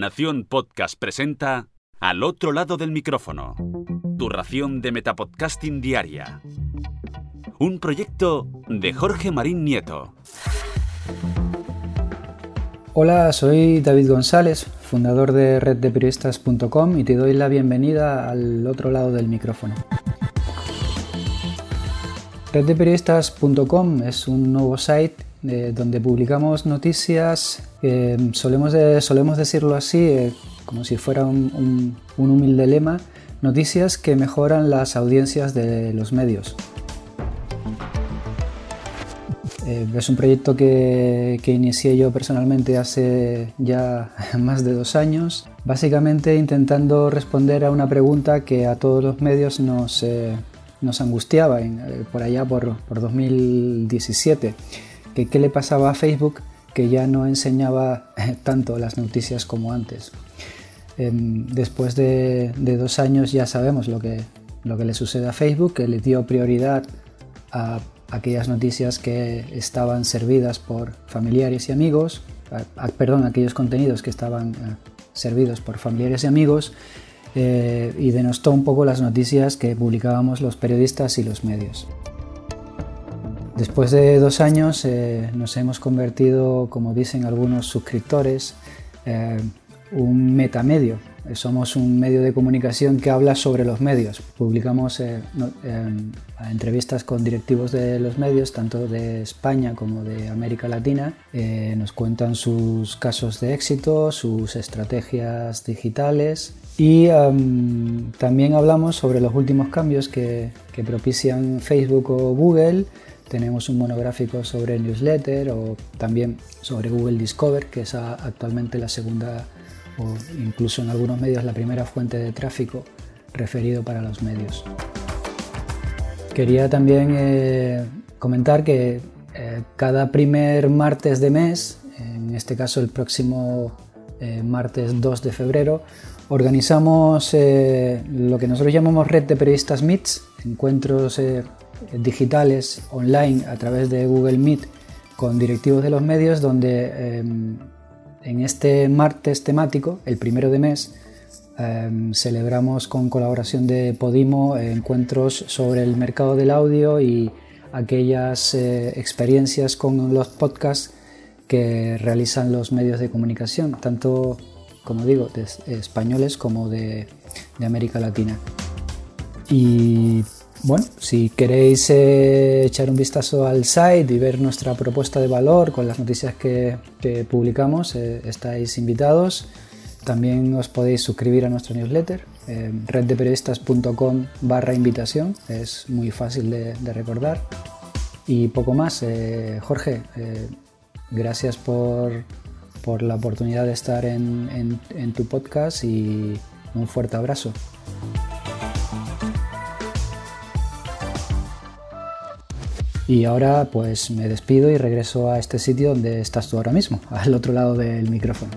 Nación Podcast presenta Al otro lado del micrófono. Tu ración de Metapodcasting Diaria. Un proyecto de Jorge Marín Nieto. Hola, soy David González, fundador de reddeperiodistas.com y te doy la bienvenida al otro lado del micrófono. Reddeperiodistas.com es un nuevo site eh, donde publicamos noticias, solemos, solemos decirlo así, eh, como si fuera un, humilde lema, noticias que mejoran las audiencias de los medios. Eh, es un proyecto que, inicié yo personalmente hace ya más de dos años, básicamente intentando responder a una pregunta que a todos los medios nos, nos angustiaba eh, por allá por, 2017, que qué le pasaba a Facebook que ya no enseñaba eh, tanto las noticias como antes. Em, después de, dos años ya sabemos lo que, lo que le sucede a Facebook, que le dio prioridad a aquellas noticias que estaban servidas por familiares y amigos, perdón, aquellos contenidos que estaban eh, servidos por familiares y amigos, eh, y denostó un poco las noticias que publicábamos los periodistas y los medios. Después de dos años eh, nos hemos convertido, como dicen algunos suscriptores, eh, un metamedio. Somos un medio de comunicación que habla sobre los medios. Publicamos entrevistas con directivos de los medios, tanto de España como de América Latina. nos cuentan sus casos de éxito, sus estrategias digitales y también hablamos sobre los últimos cambios que, propician Facebook o Google. Tenemos un monográfico sobre newsletter o también sobre Google Discover, que es actualmente la segunda o incluso en algunos medios la primera fuente de tráfico referido para los medios. Quería también eh, comentar que eh, cada primer martes de mes, en este caso el próximo eh, martes 2 de febrero, organizamos eh, lo que nosotros llamamos Red de Periodistas Meets, encuentros eh, digitales online a través de Google Meet con directivos de los medios, donde em, en este martes temático, el primero de mes, em, celebramos con colaboración de Podimo encuentros sobre el mercado del audio y aquellas eh, experiencias con los podcasts que realizan los medios de comunicación, tanto como digo, de españoles como de, América Latina. Y bueno, si queréis eh, echar un vistazo al site y ver nuestra propuesta de valor con las noticias que, publicamos, eh, estáis invitados. También os podéis suscribir a nuestro newsletter, eh, reddeperiodistas.com barra invitación, es muy fácil de, recordar. Y poco más, Jorge, gracias por, por la oportunidad de estar en, tu podcast y un fuerte abrazo. Y ahora pues me despido y regreso a este sitio donde estás tú ahora mismo, al otro lado del micrófono.